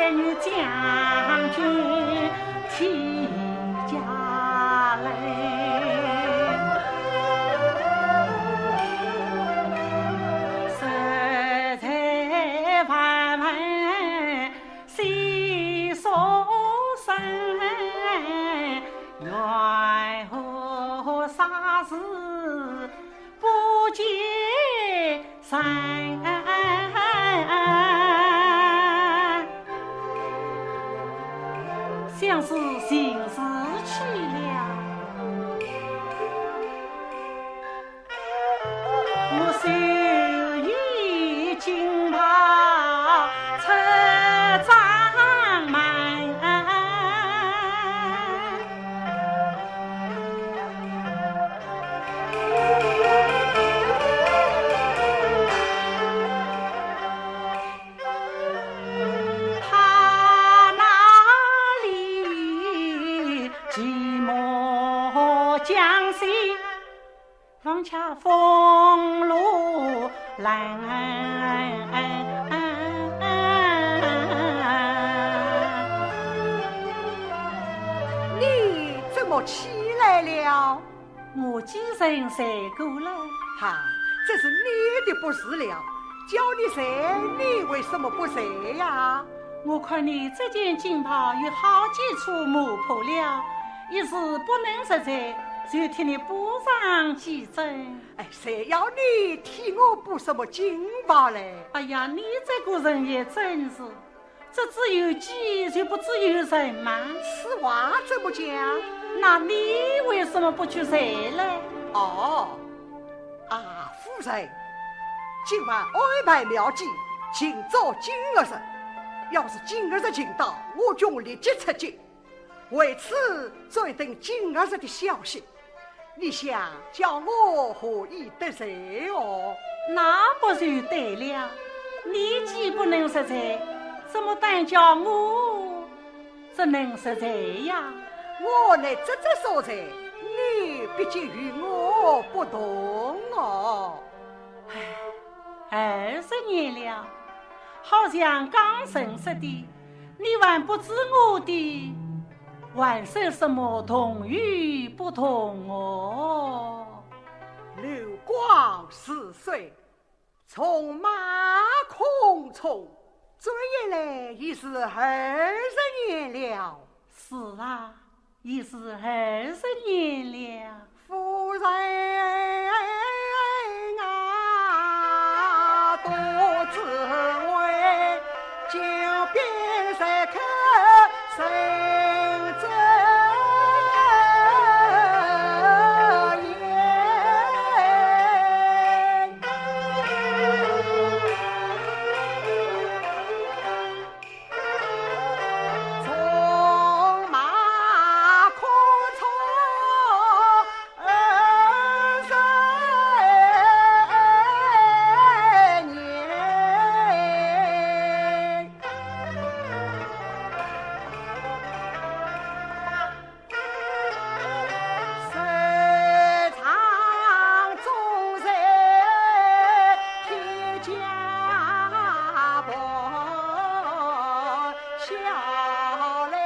为女将军添家累。实在万万心所生，愿何啥事不见神？西，放恰风露冷。你怎么起来了？我精神才过了？哈，这是你的不是了。叫你睡，你为什么不睡呀？我看你这件锦袍有好几处磨破了，一时不能实在，就替你补上几针。哎，谁要你替我补什么金袍嘞？哎呀，你这个人也真是，这只有己就不只有人嘛。此话怎么讲？那你为什么不去谁呢？哦，啊，夫人，今晚安排妙计，请找金儿日。要是金儿子请到，我就立即出击。为此，再等金儿日的消息。你想叫我何以得罪哦？那不就对了？你既不能实在，怎么单叫我只能实在呀？我乃只只所在，你毕竟与我不同哦。二十年了，好像刚认识的，你还不知我的还说什么同与不同哦？流光似水，从马空冲，转眼来已是二十年了。是啊，已是二十年了。夫人笑来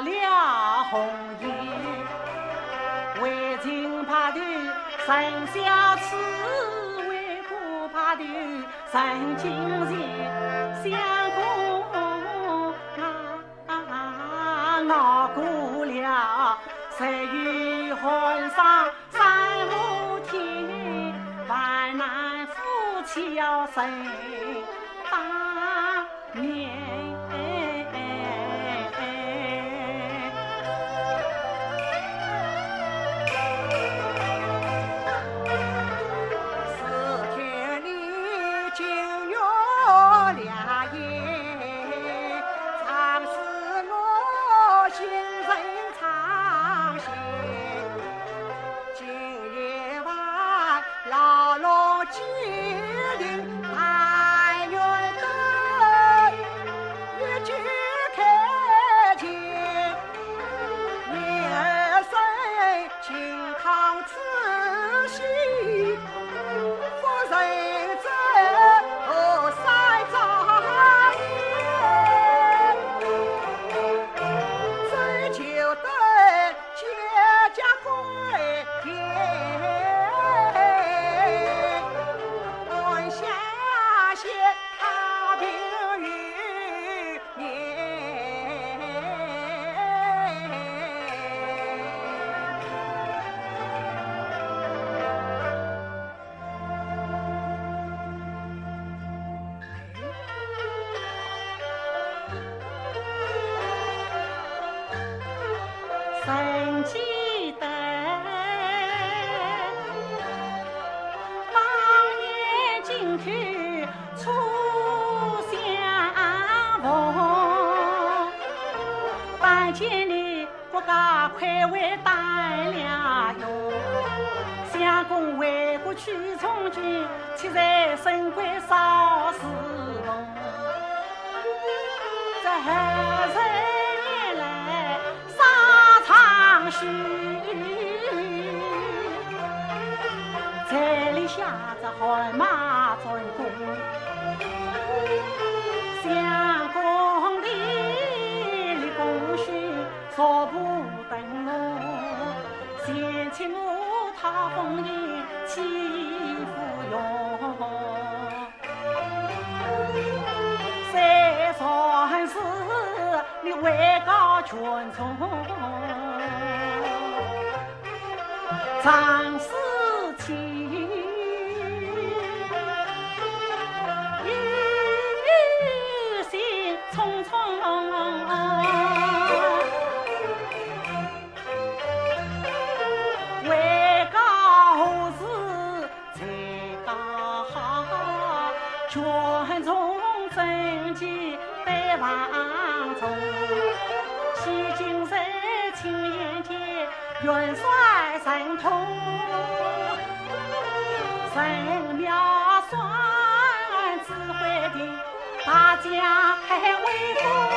了红颜，为情怕头生小气，为国怕头生金钱，相公啊，熬过了十月寒霜三伏天，万难夫妻要生大年。快为带了哟，相公为国去从军，却在深闺少侍奉。这二十年来沙这里下着汗马战鼓位高权重，长事情一心匆匆。权从分际对王中，西京城亲眼见元帅神通，神庙算指挥的大将还威风。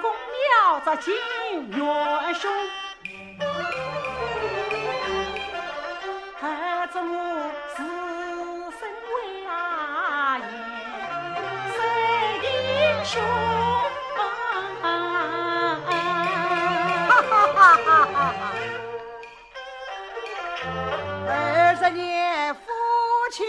公庙子金元兄，儿子我自身为阿爷，谁英雄？二十年夫妻。